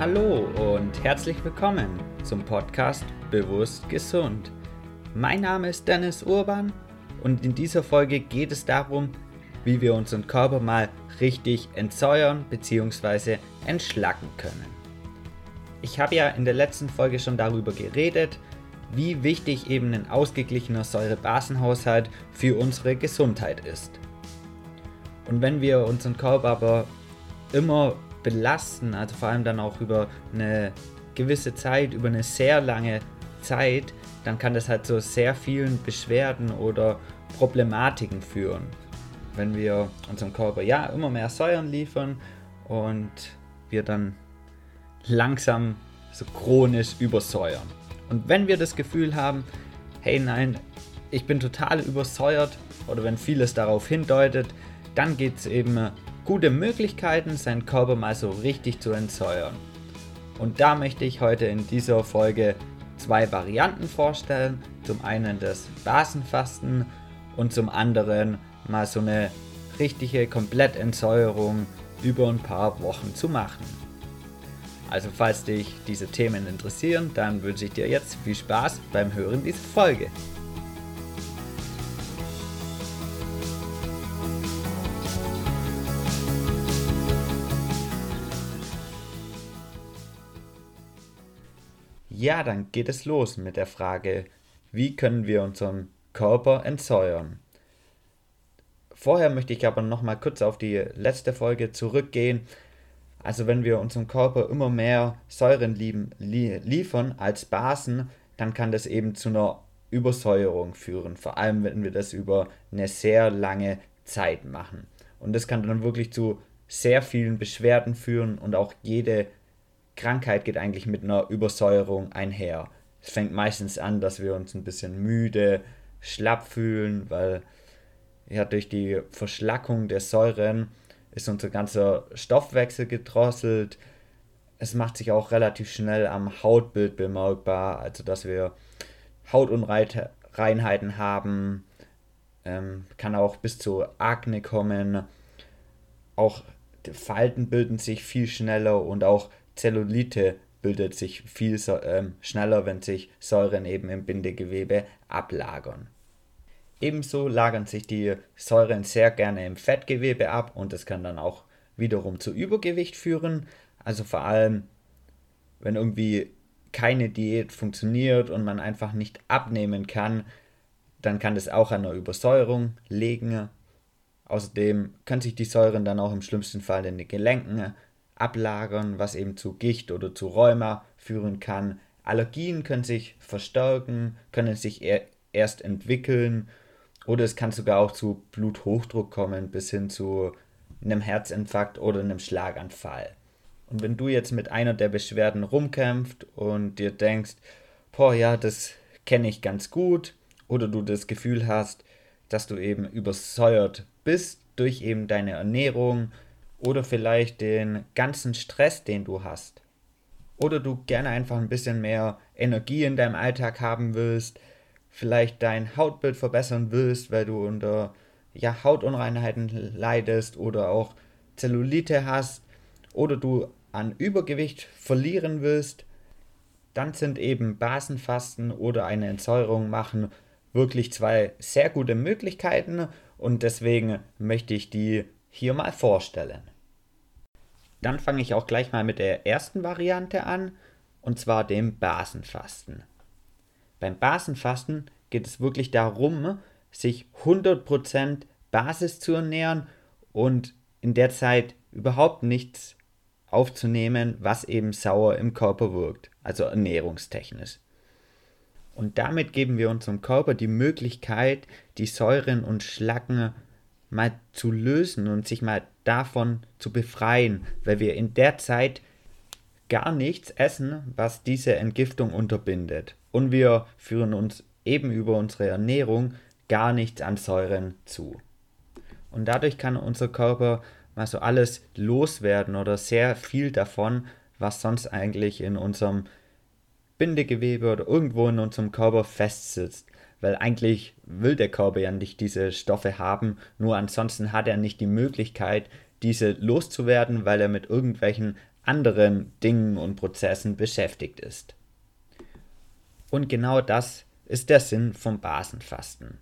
Hallo und herzlich willkommen zum Podcast Bewusst Gesund. Mein Name ist Dennis Urban und in dieser Folge geht es darum, wie wir unseren Körper mal richtig entsäuern bzw. entschlacken können. Ich habe ja in der letzten Folge schon darüber geredet, wie wichtig eben ein ausgeglichener Säurebasenhaushalt für unsere Gesundheit ist. Und wenn wir unseren Körper aber immer belasten, also vor allem dann auch über eine gewisse Zeit, über eine sehr lange Zeit, dann kann das halt zu sehr vielen Beschwerden oder Problematiken führen. Wenn wir unserem Körper ja immer mehr Säuren liefern und wir dann langsam so chronisch übersäuern. Und wenn wir das Gefühl haben, hey nein, ich bin total übersäuert oder wenn vieles darauf hindeutet, dann geht es eben gute Möglichkeiten, seinen Körper mal so richtig zu entsäuern. Und da möchte ich heute in dieser Folge zwei Varianten vorstellen. Zum einen das Basenfasten und zum anderen mal so eine richtige Komplettentsäuerung über ein paar Wochen zu machen. Also falls dich diese Themen interessieren, dann wünsche ich dir jetzt viel Spaß beim Hören dieser Folge. Ja, dann geht es los mit der Frage, wie können wir unseren Körper entsäuern? Vorher möchte ich aber noch mal kurz auf die letzte Folge zurückgehen. Also wenn wir unserem Körper immer mehr Säuren liefern als Basen, dann kann das eben zu einer Übersäuerung führen. Vor allem, wenn wir das über eine sehr lange Zeit machen. Und das kann dann wirklich zu sehr vielen Beschwerden führen und auch jede Krankheit geht eigentlich mit einer Übersäuerung einher. Es fängt meistens an, dass wir uns ein bisschen müde, schlapp fühlen, weil ja durch die Verschlackung der Säuren ist unser ganzer Stoffwechsel gedrosselt. Es macht sich auch relativ schnell am Hautbild bemerkbar, also dass wir Hautunreinheiten haben, ähm, kann auch bis zu Akne kommen. Auch Falten bilden sich viel schneller und auch Zellulite bildet sich viel ähm, schneller, wenn sich Säuren eben im Bindegewebe ablagern. Ebenso lagern sich die Säuren sehr gerne im Fettgewebe ab und das kann dann auch wiederum zu Übergewicht führen. Also vor allem, wenn irgendwie keine Diät funktioniert und man einfach nicht abnehmen kann, dann kann das auch an einer Übersäuerung liegen. Außerdem können sich die Säuren dann auch im schlimmsten Fall in den Gelenken ablagern, was eben zu Gicht oder zu Rheuma führen kann. Allergien können sich verstärken, können sich erst entwickeln oder es kann sogar auch zu Bluthochdruck kommen, bis hin zu einem Herzinfarkt oder einem Schlaganfall. Und wenn du jetzt mit einer der Beschwerden rumkämpft und dir denkst, boah, ja, das kenne ich ganz gut, oder du das Gefühl hast, dass du eben übersäuert bist durch eben deine Ernährung, oder vielleicht den ganzen Stress, den du hast. Oder du gerne einfach ein bisschen mehr Energie in deinem Alltag haben willst, vielleicht dein Hautbild verbessern willst, weil du unter ja, Hautunreinheiten leidest oder auch Zellulite hast oder du an Übergewicht verlieren willst, dann sind eben Basenfasten oder eine Entsäuerung machen wirklich zwei sehr gute Möglichkeiten und deswegen möchte ich die hier mal vorstellen. Dann fange ich auch gleich mal mit der ersten Variante an, und zwar dem Basenfasten. Beim Basenfasten geht es wirklich darum, sich 100% Basis zu ernähren und in der Zeit überhaupt nichts aufzunehmen, was eben sauer im Körper wirkt, also ernährungstechnisch. Und damit geben wir unserem Körper die Möglichkeit, die Säuren und Schlacken mal zu lösen und sich mal davon zu befreien, weil wir in der Zeit gar nichts essen, was diese Entgiftung unterbindet. Und wir führen uns eben über unsere Ernährung gar nichts an Säuren zu. Und dadurch kann unser Körper mal so alles loswerden oder sehr viel davon, was sonst eigentlich in unserem Bindegewebe oder irgendwo in unserem Körper festsitzt weil eigentlich will der Körper ja nicht diese Stoffe haben, nur ansonsten hat er nicht die Möglichkeit, diese loszuwerden, weil er mit irgendwelchen anderen Dingen und Prozessen beschäftigt ist. Und genau das ist der Sinn vom Basenfasten.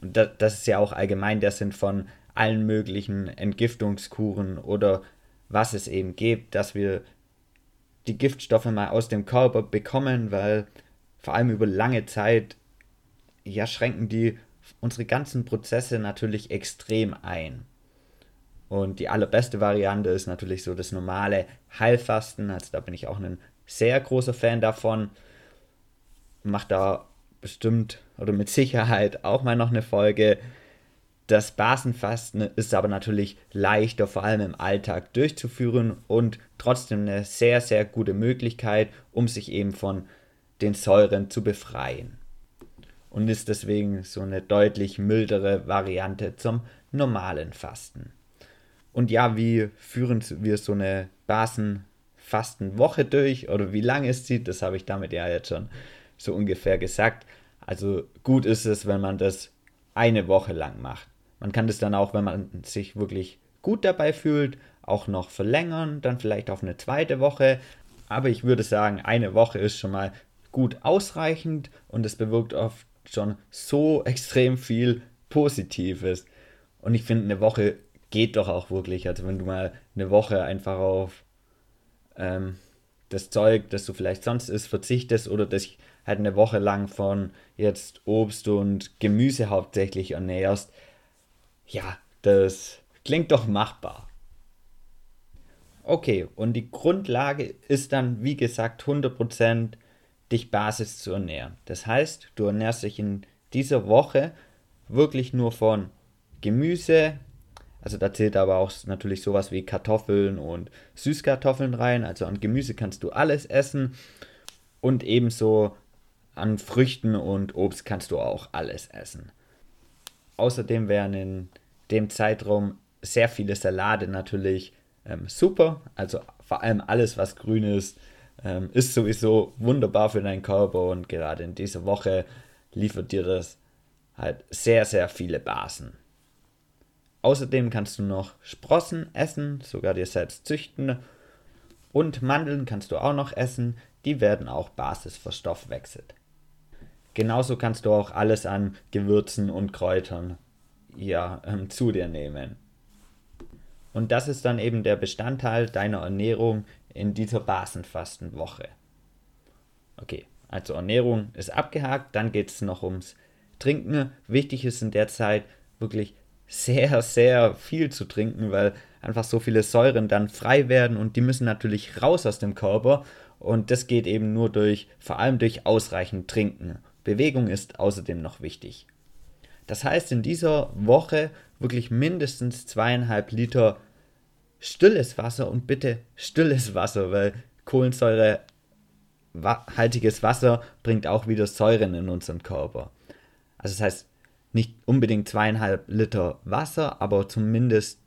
Und das, ist ja auch allgemein der Sinn von allen möglichen Entgiftungskuren oder was es eben gibt, dass wir die Giftstoffe mal aus dem Körper bekommen, weil vor allem über lange Zeit ja schränken die unsere ganzen Prozesse natürlich extrem ein. Und die allerbeste Variante ist natürlich so das normale Heilfasten. Also da bin ich auch ein sehr großer Fan davon. Macht da bestimmt oder mit Sicherheit auch mal noch eine Folge. Das Basenfasten ist aber natürlich leichter, vor allem im Alltag durchzuführen und trotzdem eine sehr, sehr gute Möglichkeit, um sich eben von den Säuren zu befreien. Und ist deswegen so eine deutlich mildere Variante zum normalen Fasten. Und ja, wie führen wir so eine Basenfastenwoche durch oder wie lange ist sie? Das habe ich damit ja jetzt schon so ungefähr gesagt. Also gut ist es, wenn man das eine Woche lang macht. Man kann das dann auch, wenn man sich wirklich gut dabei fühlt, auch noch verlängern, dann vielleicht auf eine zweite Woche. Aber ich würde sagen, eine Woche ist schon mal gut ausreichend und es bewirkt oft schon so extrem viel Positives. Und ich finde, eine Woche geht doch auch wirklich. Also wenn du mal eine Woche einfach auf ähm, das Zeug, das du vielleicht sonst isst, verzichtest oder dich halt eine Woche lang von jetzt Obst und Gemüse hauptsächlich ernährst, ja, das klingt doch machbar. Okay, und die Grundlage ist dann, wie gesagt, 100% dich Basis zu ernähren. Das heißt, du ernährst dich in dieser Woche wirklich nur von Gemüse, also da zählt aber auch natürlich sowas wie Kartoffeln und Süßkartoffeln rein. Also an Gemüse kannst du alles essen. Und ebenso an Früchten und Obst kannst du auch alles essen. Außerdem wären in dem Zeitraum sehr viele Salate natürlich ähm, super. Also vor allem alles, was grün ist, ähm, ist sowieso wunderbar für deinen Körper und gerade in dieser Woche liefert dir das halt sehr, sehr viele Basen. Außerdem kannst du noch Sprossen essen, sogar dir selbst züchten. Und Mandeln kannst du auch noch essen, die werden auch Basis verstoffwechselt. Genauso kannst du auch alles an Gewürzen und Kräutern ja, ähm, zu dir nehmen. Und das ist dann eben der Bestandteil deiner Ernährung in dieser Basenfastenwoche. Okay, also Ernährung ist abgehakt, dann geht es noch ums Trinken. Wichtig ist in der Zeit wirklich sehr, sehr viel zu trinken, weil einfach so viele Säuren dann frei werden und die müssen natürlich raus aus dem Körper und das geht eben nur durch, vor allem durch ausreichend Trinken. Bewegung ist außerdem noch wichtig. Das heißt, in dieser Woche wirklich mindestens zweieinhalb Liter stilles Wasser und bitte stilles Wasser, weil Kohlensäurehaltiges Wasser bringt auch wieder Säuren in unseren Körper. Also das heißt, nicht unbedingt zweieinhalb Liter Wasser, aber zumindest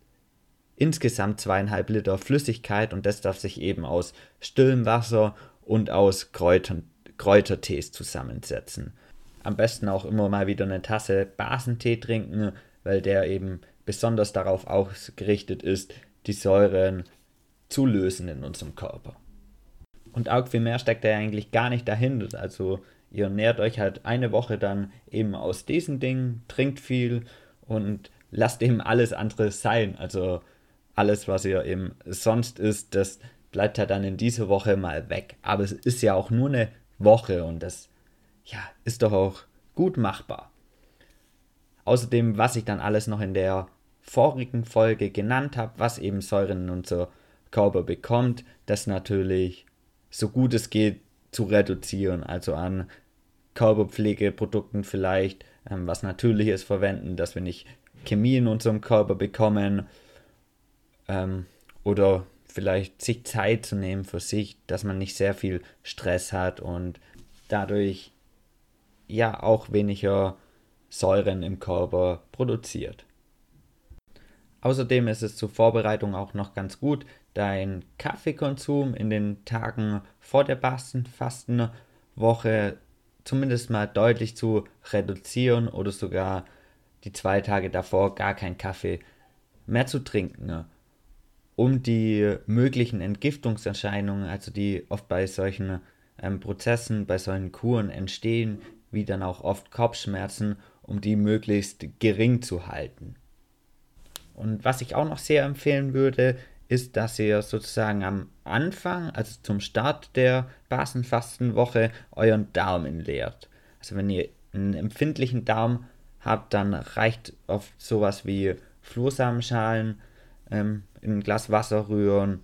insgesamt zweieinhalb Liter Flüssigkeit und das darf sich eben aus stillem Wasser und aus Kräutern, Kräutertees zusammensetzen. Am besten auch immer mal wieder eine Tasse Basentee trinken, weil der eben besonders darauf ausgerichtet ist, die Säuren zu lösen in unserem Körper. Und auch viel mehr steckt er eigentlich gar nicht dahinter. Also ihr nährt euch halt eine Woche dann eben aus diesen Dingen, trinkt viel und lasst eben alles andere sein. Also alles, was ihr eben sonst isst, das bleibt halt dann in dieser Woche mal weg. Aber es ist ja auch nur eine Woche und das ja, ist doch auch gut machbar. Außerdem, was ich dann alles noch in der vorigen Folge genannt habe, was eben Säuren in unser Körper bekommt, das natürlich so gut es geht zu reduzieren, also an Körperpflegeprodukten vielleicht ähm, was Natürliches verwenden, dass wir nicht Chemie in unserem Körper bekommen ähm, oder vielleicht sich Zeit zu nehmen für sich, dass man nicht sehr viel Stress hat und dadurch ja auch weniger Säuren im Körper produziert. Außerdem ist es zur Vorbereitung auch noch ganz gut, deinen Kaffeekonsum in den Tagen vor der Fastenwoche zumindest mal deutlich zu reduzieren oder sogar die zwei Tage davor gar keinen Kaffee mehr zu trinken. um die möglichen Entgiftungserscheinungen, also die oft bei solchen ähm, Prozessen, bei solchen Kuren entstehen, wie dann auch oft Kopfschmerzen, um die möglichst gering zu halten. Und was ich auch noch sehr empfehlen würde, ist, dass ihr sozusagen am Anfang, also zum Start der Basenfastenwoche, euren Daumen leert. Also wenn ihr einen empfindlichen Darm habt, dann reicht oft sowas wie Flohsamenschalen ähm, in ein Glas Wasser rühren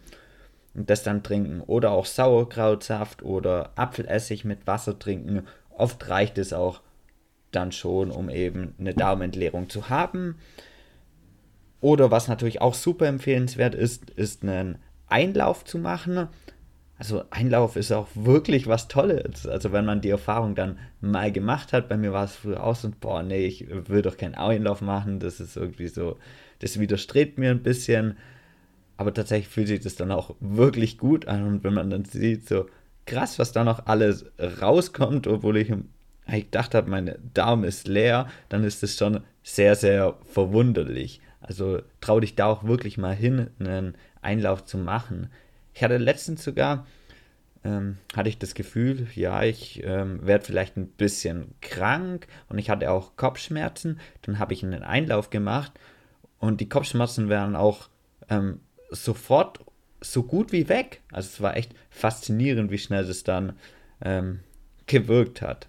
und das dann trinken. Oder auch Sauerkrautsaft oder Apfelessig mit Wasser trinken. Oft reicht es auch dann schon, um eben eine Darmentleerung zu haben. Oder was natürlich auch super empfehlenswert ist, ist einen Einlauf zu machen. Also Einlauf ist auch wirklich was Tolles. Also wenn man die Erfahrung dann mal gemacht hat, bei mir war es früher auch so, boah, nee, ich will doch keinen Einlauf machen, das ist irgendwie so, das widerstrebt mir ein bisschen. Aber tatsächlich fühlt sich das dann auch wirklich gut an und wenn man dann sieht, so krass, was da noch alles rauskommt, obwohl ich ich gedacht habe, mein Darm ist leer, dann ist es schon sehr, sehr verwunderlich. Also trau dich da auch wirklich mal hin, einen Einlauf zu machen. Ich hatte letztens sogar, ähm, hatte ich das Gefühl, ja, ich ähm, werde vielleicht ein bisschen krank und ich hatte auch Kopfschmerzen. Dann habe ich einen Einlauf gemacht und die Kopfschmerzen wären auch ähm, sofort so gut wie weg. Also es war echt faszinierend, wie schnell das dann ähm, gewirkt hat.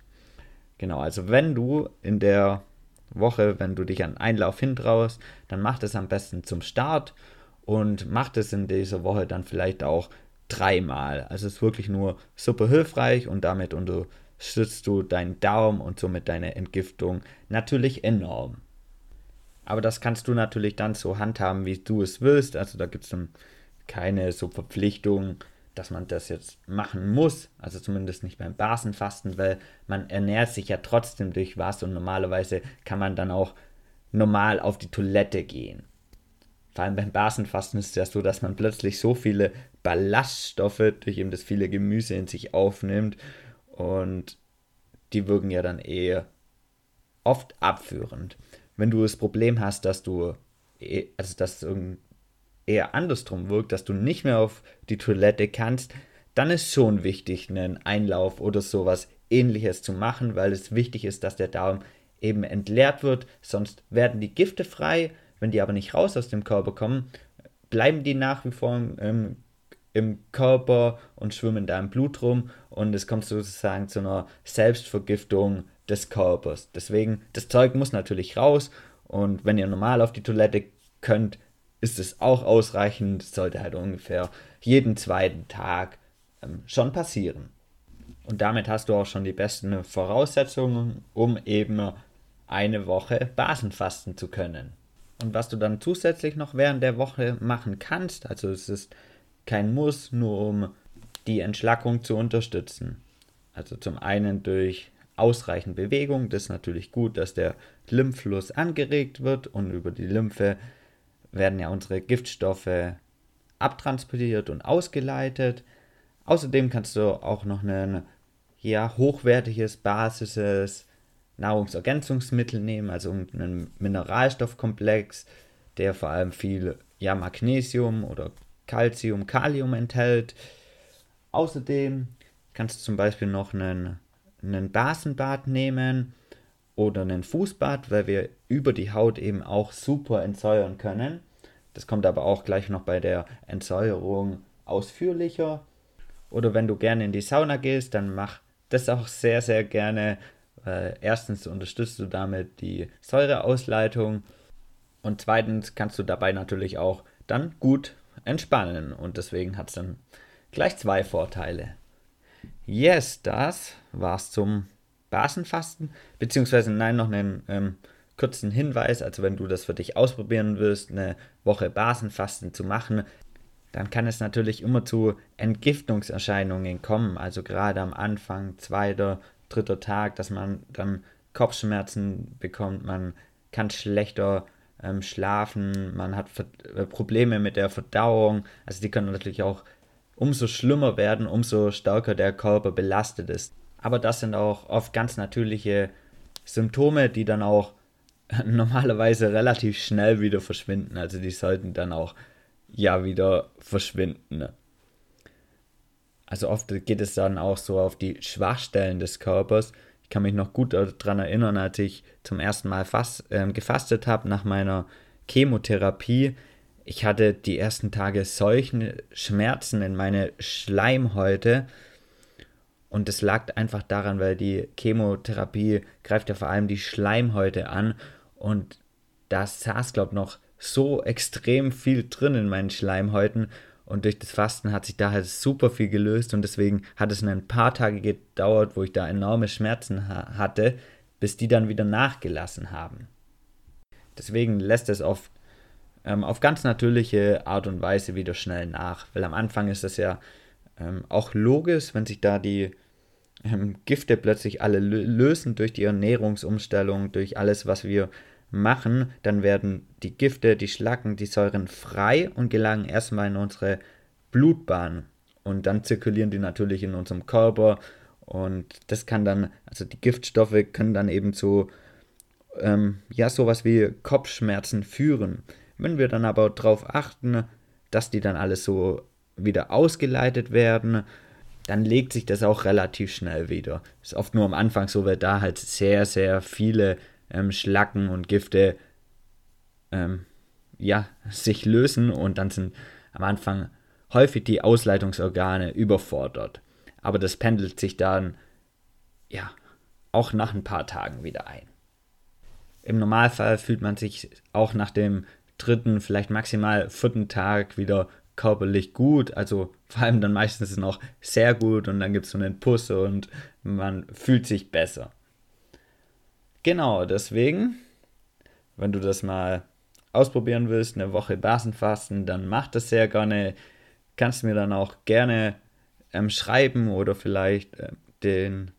Genau, also wenn du in der Woche, wenn du dich an Einlauf hintraust, dann mach das am besten zum Start und mach das in dieser Woche dann vielleicht auch dreimal. Also es ist wirklich nur super hilfreich und damit unterstützt du deinen Darm und somit deine Entgiftung natürlich enorm. Aber das kannst du natürlich dann so handhaben, wie du es willst. Also da gibt es keine so Verpflichtung, dass man das jetzt machen muss, also zumindest nicht beim Basenfasten, weil man ernährt sich ja trotzdem durch was und normalerweise kann man dann auch normal auf die Toilette gehen. Vor allem beim Basenfasten ist es ja so, dass man plötzlich so viele Ballaststoffe durch eben das viele Gemüse in sich aufnimmt und die wirken ja dann eher oft abführend. Wenn du das Problem hast, dass du, eh, also dass irgendein eher andersrum wirkt, dass du nicht mehr auf die Toilette kannst, dann ist schon wichtig, einen Einlauf oder sowas ähnliches zu machen, weil es wichtig ist, dass der Darm eben entleert wird, sonst werden die Gifte frei, wenn die aber nicht raus aus dem Körper kommen, bleiben die nach wie vor im, im Körper und schwimmen da im Blut rum. Und es kommt sozusagen zu einer Selbstvergiftung des Körpers. Deswegen, das Zeug muss natürlich raus. Und wenn ihr normal auf die Toilette könnt, ist es auch ausreichend. Sollte halt ungefähr jeden zweiten Tag ähm, schon passieren. Und damit hast du auch schon die besten Voraussetzungen, um eben eine Woche Basenfasten zu können. Und was du dann zusätzlich noch während der Woche machen kannst, also es ist kein Muss, nur um die Entschlackung zu unterstützen. Also zum einen durch ausreichend Bewegung, das ist natürlich gut, dass der Lymphfluss angeregt wird und über die Lymphe werden ja unsere Giftstoffe abtransportiert und ausgeleitet. Außerdem kannst du auch noch ein ja, hochwertiges, basisches Nahrungsergänzungsmittel nehmen, also einen Mineralstoffkomplex, der vor allem viel ja, Magnesium oder Calcium, Kalium enthält. Außerdem kannst du zum Beispiel noch einen, einen Basenbad nehmen oder einen Fußbad, weil wir über die Haut eben auch super entsäuern können. Das kommt aber auch gleich noch bei der Entsäuerung ausführlicher. Oder wenn du gerne in die Sauna gehst, dann mach das auch sehr, sehr gerne. Äh, erstens unterstützt du damit die Säureausleitung und zweitens kannst du dabei natürlich auch dann gut entspannen und deswegen hat es dann gleich zwei Vorteile. Yes, das war's zum Basenfasten, beziehungsweise nein, noch einen ähm, kurzen Hinweis, also wenn du das für dich ausprobieren willst, eine Woche Basenfasten zu machen, dann kann es natürlich immer zu Entgiftungserscheinungen kommen, also gerade am Anfang, zweiter, dritter Tag, dass man dann Kopfschmerzen bekommt, man kann schlechter ähm, schlafen, man hat äh, Probleme mit der Verdauung, also die können natürlich auch umso schlimmer werden, umso stärker der Körper belastet ist. Aber das sind auch oft ganz natürliche Symptome, die dann auch normalerweise relativ schnell wieder verschwinden. Also die sollten dann auch ja wieder verschwinden. Also oft geht es dann auch so auf die Schwachstellen des Körpers. Ich kann mich noch gut daran erinnern, als ich zum ersten Mal fast, äh, gefastet habe nach meiner Chemotherapie. Ich hatte die ersten Tage solche Schmerzen in meine Schleimhäute. Und es lag einfach daran, weil die Chemotherapie greift ja vor allem die Schleimhäute an. Und da saß, glaube ich, noch so extrem viel drin in meinen Schleimhäuten. Und durch das Fasten hat sich da halt super viel gelöst. Und deswegen hat es ein paar Tage gedauert, wo ich da enorme Schmerzen ha hatte, bis die dann wieder nachgelassen haben. Deswegen lässt es oft ähm, auf ganz natürliche Art und Weise wieder schnell nach. Weil am Anfang ist das ja ähm, auch logisch, wenn sich da die ähm, Gifte plötzlich alle lösen durch die Ernährungsumstellung, durch alles, was wir machen, dann werden die Gifte, die Schlacken, die Säuren frei und gelangen erstmal in unsere Blutbahn. Und dann zirkulieren die natürlich in unserem Körper. Und das kann dann, also die Giftstoffe können dann eben zu, ähm, ja, sowas wie Kopfschmerzen führen. Wenn wir dann aber darauf achten, dass die dann alles so wieder ausgeleitet werden, dann legt sich das auch relativ schnell wieder. Ist oft nur am Anfang so, weil da halt sehr, sehr viele ähm, Schlacken und Gifte ähm, ja, sich lösen und dann sind am Anfang häufig die Ausleitungsorgane überfordert. Aber das pendelt sich dann ja auch nach ein paar Tagen wieder ein. Im Normalfall fühlt man sich auch nach dem dritten, vielleicht maximal vierten Tag wieder körperlich gut, also vor allem dann meistens noch sehr gut und dann gibt es so einen Puss und man fühlt sich besser. Genau, deswegen, wenn du das mal ausprobieren willst, eine Woche Basenfasten, dann mach das sehr gerne. Kannst mir dann auch gerne ähm, schreiben oder vielleicht äh, den,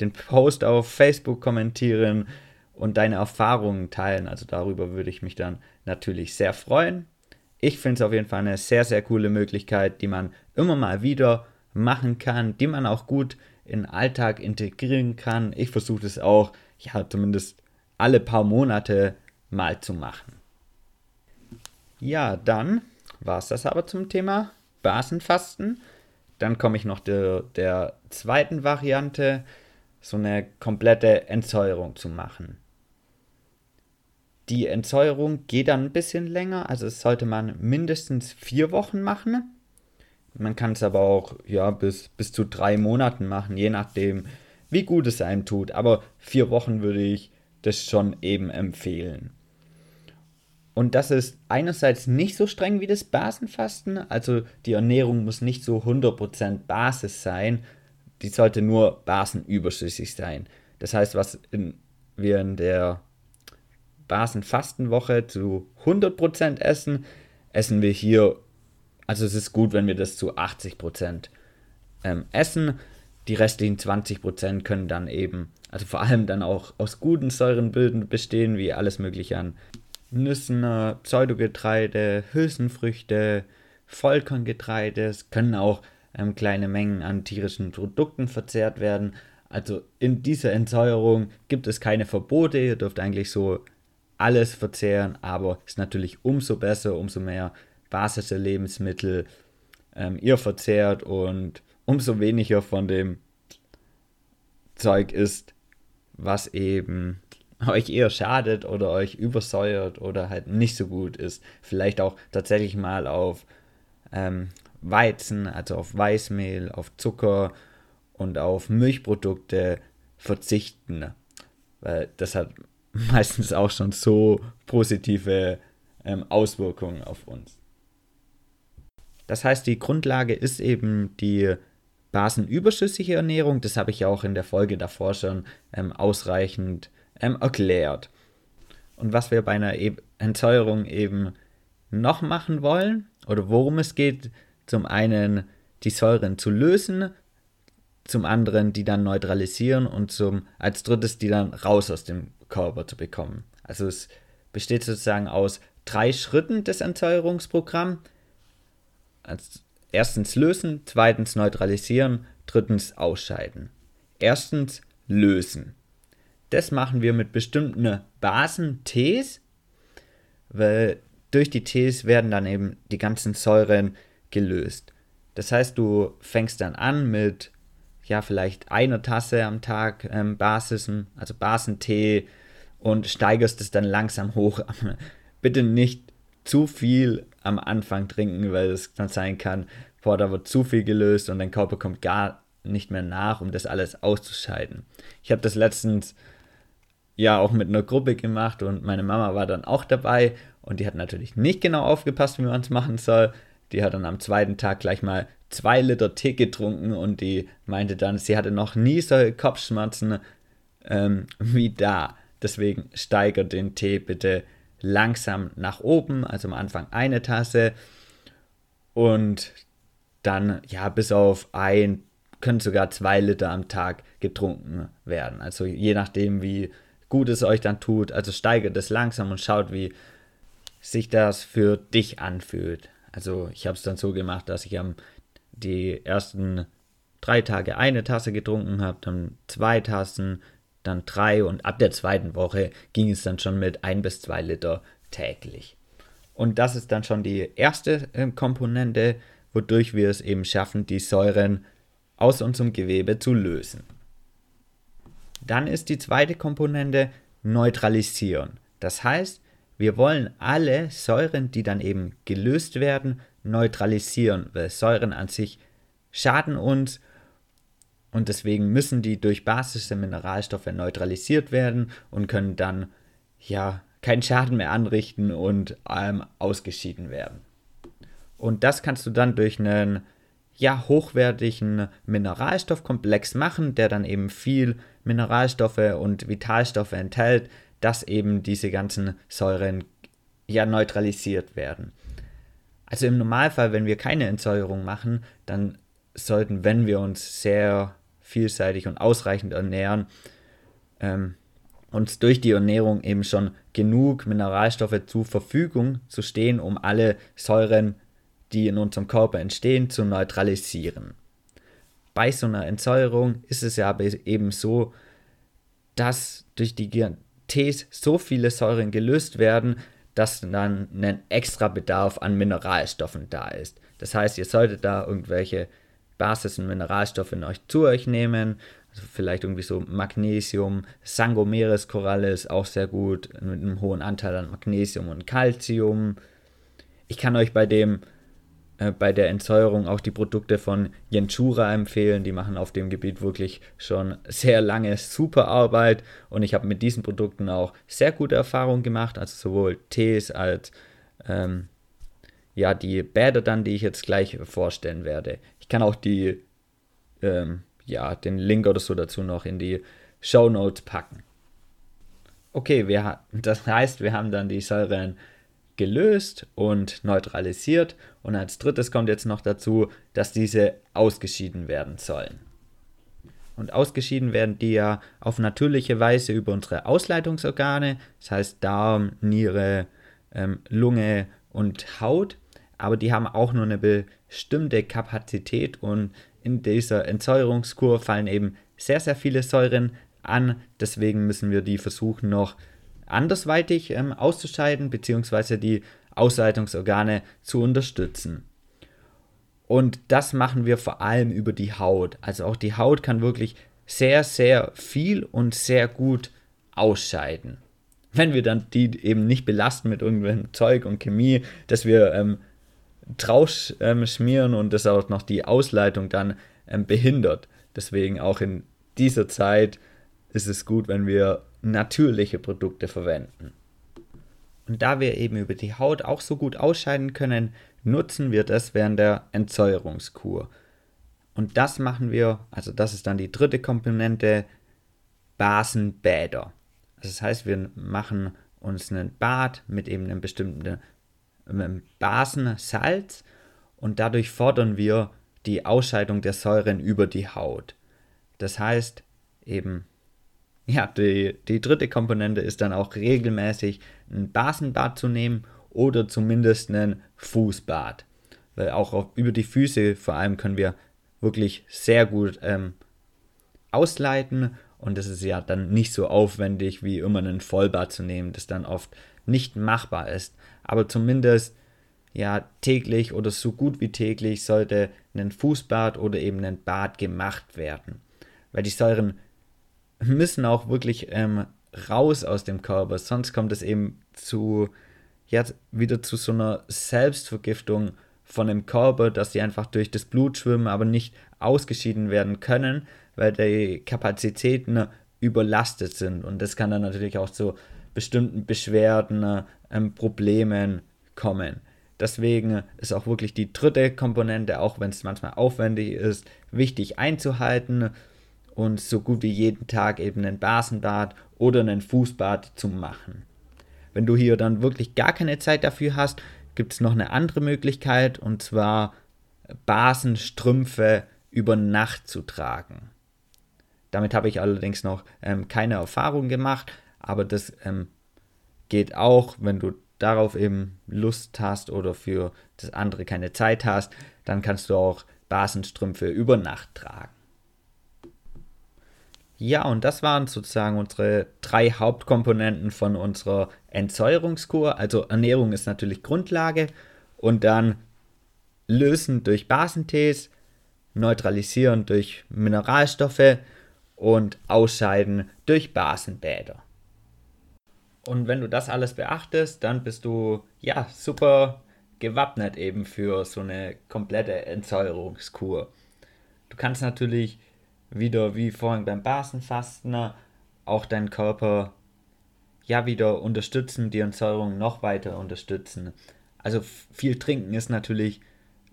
den Post auf Facebook kommentieren und deine Erfahrungen teilen. Also darüber würde ich mich dann natürlich sehr freuen. Ich finde es auf jeden Fall eine sehr, sehr coole Möglichkeit, die man immer mal wieder machen kann, die man auch gut in den Alltag integrieren kann. Ich versuche es auch, ja, zumindest alle paar Monate mal zu machen. Ja, dann war es das aber zum Thema Basenfasten. Dann komme ich noch der, der zweiten Variante, so eine komplette Entsäuerung zu machen. Die Entsäuerung geht dann ein bisschen länger, also das sollte man mindestens vier Wochen machen. Man kann es aber auch ja, bis, bis zu drei Monaten machen, je nachdem, wie gut es einem tut. Aber vier Wochen würde ich das schon eben empfehlen. Und das ist einerseits nicht so streng wie das Basenfasten, also die Ernährung muss nicht so 100% Basis sein, die sollte nur basenüberschüssig sein. Das heißt, was in, wir in der Basenfastenwoche zu 100% essen, essen wir hier, also es ist gut, wenn wir das zu 80% ähm, essen. Die restlichen 20% können dann eben, also vor allem dann auch aus guten Säurenbilden bestehen, wie alles mögliche an Nüssen, äh, Pseudogetreide, Hülsenfrüchte, Vollkorngetreide. Es können auch ähm, kleine Mengen an tierischen Produkten verzehrt werden. Also in dieser Entsäuerung gibt es keine Verbote. Ihr dürft eigentlich so alles verzehren, aber ist natürlich umso besser, umso mehr basische Lebensmittel ähm, ihr verzehrt und umso weniger von dem Zeug ist, was eben euch eher schadet oder euch übersäuert oder halt nicht so gut ist. Vielleicht auch tatsächlich mal auf ähm, Weizen, also auf Weißmehl, auf Zucker und auf Milchprodukte verzichten. Weil das hat meistens auch schon so positive ähm, Auswirkungen auf uns. Das heißt, die Grundlage ist eben die basenüberschüssige Ernährung. Das habe ich ja auch in der Folge davor schon ähm, ausreichend ähm, erklärt. Und was wir bei einer e Entsäuerung eben noch machen wollen oder worum es geht, zum einen die Säuren zu lösen, zum anderen die dann neutralisieren und zum als drittes die dann raus aus dem Körper zu bekommen. Also es besteht sozusagen aus drei Schritten des Entsäuerungsprogramms. Als erstens lösen, zweitens neutralisieren, drittens ausscheiden. Erstens lösen. Das machen wir mit bestimmten Basen-Ts, weil durch die Tees werden dann eben die ganzen Säuren gelöst. Das heißt, du fängst dann an mit ja vielleicht einer Tasse am Tag ähm, Basisen, also Basentee und steigerst es dann langsam hoch. Bitte nicht zu viel am Anfang trinken, weil es dann sein kann, boah, da wird zu viel gelöst und dein Körper kommt gar nicht mehr nach, um das alles auszuscheiden. Ich habe das letztens ja auch mit einer Gruppe gemacht und meine Mama war dann auch dabei und die hat natürlich nicht genau aufgepasst, wie man es machen soll. Die hat dann am zweiten Tag gleich mal zwei Liter Tee getrunken und die meinte dann, sie hatte noch nie solche Kopfschmerzen ähm, wie da. Deswegen steigert den Tee bitte langsam nach oben, also am Anfang eine Tasse und dann ja bis auf ein, können sogar zwei Liter am Tag getrunken werden. Also je nachdem, wie gut es euch dann tut. Also steigert es langsam und schaut, wie sich das für dich anfühlt. Also ich habe es dann so gemacht, dass ich am die ersten drei Tage eine Tasse getrunken habe, dann zwei Tassen, dann drei und ab der zweiten Woche ging es dann schon mit ein bis zwei Liter täglich. Und das ist dann schon die erste äh, Komponente, wodurch wir es eben schaffen, die Säuren aus unserem Gewebe zu lösen. Dann ist die zweite Komponente neutralisieren. Das heißt, wir wollen alle Säuren, die dann eben gelöst werden, neutralisieren, weil Säuren an sich schaden uns und deswegen müssen die durch basische Mineralstoffe neutralisiert werden und können dann ja keinen Schaden mehr anrichten und ähm, ausgeschieden werden. Und das kannst du dann durch einen ja, hochwertigen Mineralstoffkomplex machen, der dann eben viel Mineralstoffe und Vitalstoffe enthält, dass eben diese ganzen Säuren ja neutralisiert werden. Also im Normalfall, wenn wir keine Entsäuerung machen, dann sollten, wenn wir uns sehr vielseitig und ausreichend ernähren, ähm, uns durch die Ernährung eben schon genug Mineralstoffe zur Verfügung zu stehen, um alle Säuren die in unserem Körper entstehen, zu neutralisieren. Bei so einer Entsäuerung ist es ja eben so, dass durch die Tees so viele Säuren gelöst werden, dass dann ein extra Bedarf an Mineralstoffen da ist. Das heißt, ihr solltet da irgendwelche Basis- und Mineralstoffe in euch zu euch nehmen. Also vielleicht irgendwie so Magnesium, Sangomeres-Koralle ist auch sehr gut, mit einem hohen Anteil an Magnesium und Calcium. Ich kann euch bei dem äh, bei der Entsäuerung auch die Produkte von Jenchura empfehlen. Die machen auf dem Gebiet wirklich schon sehr lange super Arbeit und ich habe mit diesen Produkten auch sehr gute Erfahrungen gemacht, also sowohl Tees als ähm, ja die Bäder dann, die ich jetzt gleich vorstellen werde. Ich kann auch die ähm, ja den Link oder so dazu noch in die Show Notes packen. Okay, wir, das heißt, wir haben dann die Säuren gelöst und neutralisiert. Und als drittes kommt jetzt noch dazu, dass diese ausgeschieden werden sollen. Und ausgeschieden werden die ja auf natürliche Weise über unsere Ausleitungsorgane, das heißt Darm, Niere, ähm, Lunge und Haut. Aber die haben auch nur eine bestimmte Kapazität und in dieser Entsäuerungskur fallen eben sehr, sehr viele Säuren an. Deswegen müssen wir die versuchen noch andersweitig ähm, auszuscheiden, beziehungsweise die Ausleitungsorgane zu unterstützen. Und das machen wir vor allem über die Haut. Also auch die Haut kann wirklich sehr, sehr viel und sehr gut ausscheiden. Wenn wir dann die eben nicht belasten mit irgendwelchem Zeug und Chemie, dass wir ähm, drauf ähm, schmieren und das auch noch die Ausleitung dann ähm, behindert. Deswegen auch in dieser Zeit ist es gut, wenn wir natürliche Produkte verwenden. Und da wir eben über die Haut auch so gut ausscheiden können, nutzen wir das während der Entsäuerungskur. Und das machen wir, also das ist dann die dritte Komponente, Basenbäder. Also das heißt, wir machen uns einen Bad mit eben einem bestimmten Basensalz und dadurch fordern wir die Ausscheidung der Säuren über die Haut. Das heißt eben ja, die, die dritte Komponente ist dann auch regelmäßig ein Basenbad zu nehmen oder zumindest ein Fußbad. Weil auch auf, über die Füße vor allem können wir wirklich sehr gut ähm, ausleiten und das ist ja dann nicht so aufwendig wie immer einen Vollbad zu nehmen, das dann oft nicht machbar ist. Aber zumindest ja täglich oder so gut wie täglich sollte ein Fußbad oder eben ein Bad gemacht werden. Weil die Säuren müssen auch wirklich ähm, raus aus dem Körper, sonst kommt es eben zu ja wieder zu so einer Selbstvergiftung von dem Körper, dass sie einfach durch das Blut schwimmen, aber nicht ausgeschieden werden können, weil die Kapazitäten überlastet sind. Und das kann dann natürlich auch zu bestimmten Beschwerden, ähm, Problemen kommen. Deswegen ist auch wirklich die dritte Komponente, auch wenn es manchmal aufwendig ist, wichtig einzuhalten und so gut wie jeden Tag eben ein Basenbad oder ein Fußbad zu machen. Wenn du hier dann wirklich gar keine Zeit dafür hast, gibt es noch eine andere Möglichkeit und zwar Basenstrümpfe über Nacht zu tragen. Damit habe ich allerdings noch ähm, keine Erfahrung gemacht, aber das ähm, geht auch, wenn du darauf eben Lust hast oder für das andere keine Zeit hast, dann kannst du auch Basenstrümpfe über Nacht tragen. Ja, und das waren sozusagen unsere drei Hauptkomponenten von unserer Entsäuerungskur. Also Ernährung ist natürlich Grundlage und dann lösen durch Basentees, neutralisieren durch Mineralstoffe und ausscheiden durch Basenbäder. Und wenn du das alles beachtest, dann bist du ja super gewappnet eben für so eine komplette Entsäuerungskur. Du kannst natürlich wieder wie vorhin beim Basenfasten auch deinen Körper ja wieder unterstützen, die Entsäuerung noch weiter unterstützen. Also viel trinken ist natürlich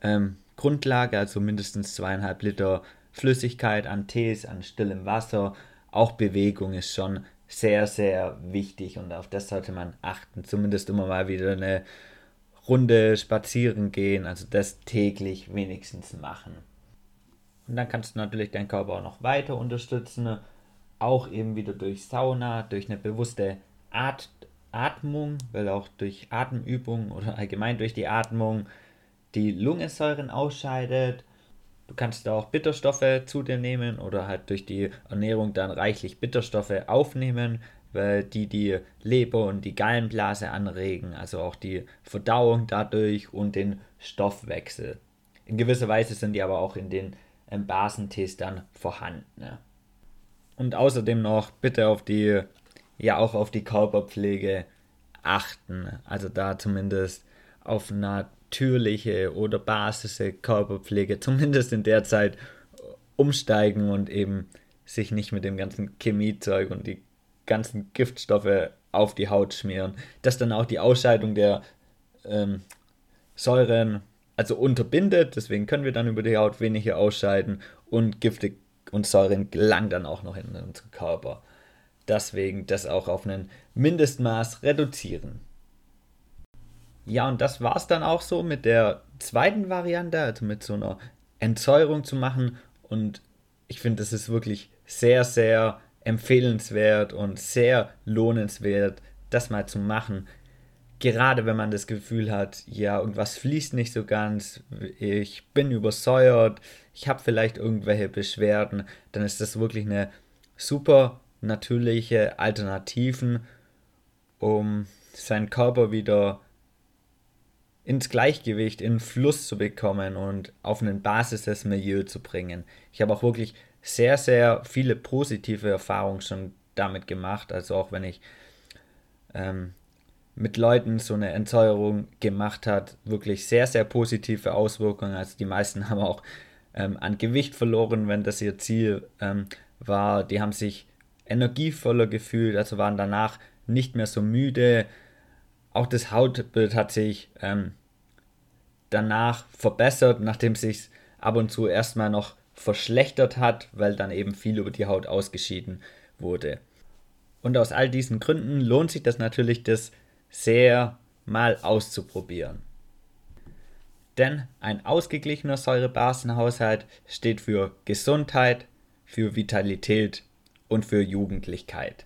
ähm, Grundlage, also mindestens zweieinhalb Liter Flüssigkeit an Tees, an stillem Wasser. Auch Bewegung ist schon sehr, sehr wichtig und auf das sollte man achten. Zumindest immer mal wieder eine Runde spazieren gehen, also das täglich wenigstens machen. Und dann kannst du natürlich deinen Körper auch noch weiter unterstützen, auch eben wieder durch Sauna, durch eine bewusste At Atmung, weil auch durch Atemübungen oder allgemein durch die Atmung die Lungensäuren ausscheidet. Du kannst da auch Bitterstoffe zu dir nehmen oder halt durch die Ernährung dann reichlich Bitterstoffe aufnehmen, weil die die Leber und die Gallenblase anregen, also auch die Verdauung dadurch und den Stoffwechsel. In gewisser Weise sind die aber auch in den im Basentest dann vorhanden. Ne? Und außerdem noch bitte auf die, ja auch auf die Körperpflege achten. Also da zumindest auf natürliche oder basische Körperpflege, zumindest in der Zeit umsteigen und eben sich nicht mit dem ganzen Chemiezeug und die ganzen Giftstoffe auf die Haut schmieren. Dass dann auch die Ausscheidung der ähm, Säuren also unterbindet, deswegen können wir dann über die Haut weniger ausscheiden und Gifte und Säuren gelangen dann auch noch in unseren Körper. Deswegen das auch auf ein Mindestmaß reduzieren. Ja, und das war es dann auch so mit der zweiten Variante, also mit so einer Entsäuerung zu machen. Und ich finde, das ist wirklich sehr, sehr empfehlenswert und sehr lohnenswert, das mal zu machen gerade wenn man das Gefühl hat, ja, irgendwas fließt nicht so ganz, ich bin übersäuert, ich habe vielleicht irgendwelche Beschwerden, dann ist das wirklich eine super natürliche Alternativen, um seinen Körper wieder ins Gleichgewicht, in Fluss zu bekommen und auf einen Basis des Milieu zu bringen. Ich habe auch wirklich sehr, sehr viele positive Erfahrungen schon damit gemacht. Also auch wenn ich ähm, mit Leuten so eine Entsäuerung gemacht hat, wirklich sehr, sehr positive Auswirkungen. Also die meisten haben auch ähm, an Gewicht verloren, wenn das ihr Ziel ähm, war. Die haben sich energievoller gefühlt, also waren danach nicht mehr so müde. Auch das Hautbild hat sich ähm, danach verbessert, nachdem sich ab und zu erstmal noch verschlechtert hat, weil dann eben viel über die Haut ausgeschieden wurde. Und aus all diesen Gründen lohnt sich das natürlich, das sehr mal auszuprobieren. Denn ein ausgeglichener Säurebasenhaushalt steht für Gesundheit, für Vitalität und für Jugendlichkeit.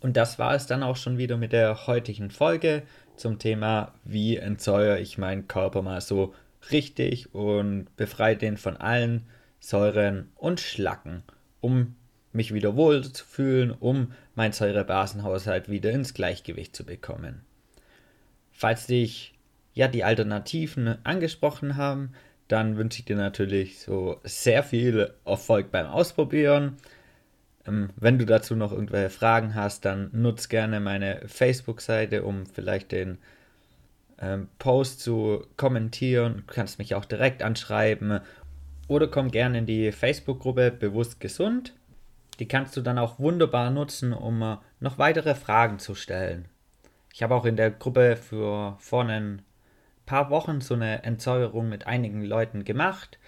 Und das war es dann auch schon wieder mit der heutigen Folge zum Thema, wie entsäuere ich meinen Körper mal so richtig und befreie den von allen Säuren und Schlacken, um mich wieder wohl zu fühlen, um mein Säurebasenhaushalt wieder ins Gleichgewicht zu bekommen. Falls dich ja die Alternativen angesprochen haben, dann wünsche ich dir natürlich so sehr viel Erfolg beim Ausprobieren. Ähm, wenn du dazu noch irgendwelche Fragen hast, dann nutz gerne meine Facebook-Seite, um vielleicht den ähm, Post zu kommentieren. Du kannst mich auch direkt anschreiben oder komm gerne in die Facebook-Gruppe Bewusst Gesund. Die kannst du dann auch wunderbar nutzen, um äh, noch weitere Fragen zu stellen. Ich habe auch in der Gruppe für vor ein paar Wochen so eine Entsäuerung mit einigen Leuten gemacht.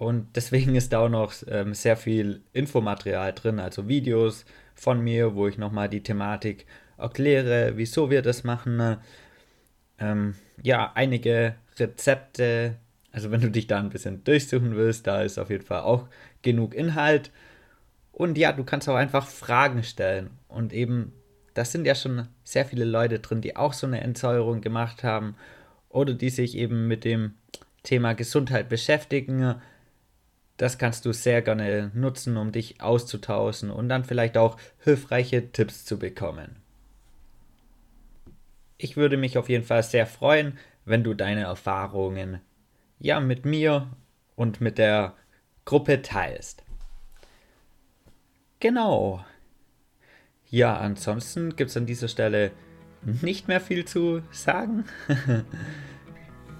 Und deswegen ist da auch noch ähm, sehr viel Infomaterial drin, also Videos von mir, wo ich nochmal die Thematik erkläre, wieso wir das machen. Ähm, ja, einige Rezepte. Also wenn du dich da ein bisschen durchsuchen willst, da ist auf jeden Fall auch genug Inhalt. Und ja, du kannst auch einfach Fragen stellen. Und eben, da sind ja schon sehr viele Leute drin, die auch so eine Entsäuerung gemacht haben oder die sich eben mit dem Thema Gesundheit beschäftigen. Das kannst du sehr gerne nutzen, um dich auszutauschen und dann vielleicht auch hilfreiche Tipps zu bekommen. Ich würde mich auf jeden Fall sehr freuen, wenn du deine Erfahrungen ja mit mir und mit der Gruppe teilst. Genau. Ja, ansonsten gibt es an dieser Stelle nicht mehr viel zu sagen.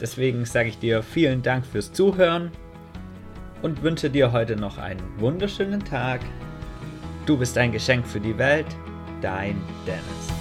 Deswegen sage ich dir vielen Dank fürs Zuhören und wünsche dir heute noch einen wunderschönen Tag. Du bist ein Geschenk für die Welt, dein Dennis.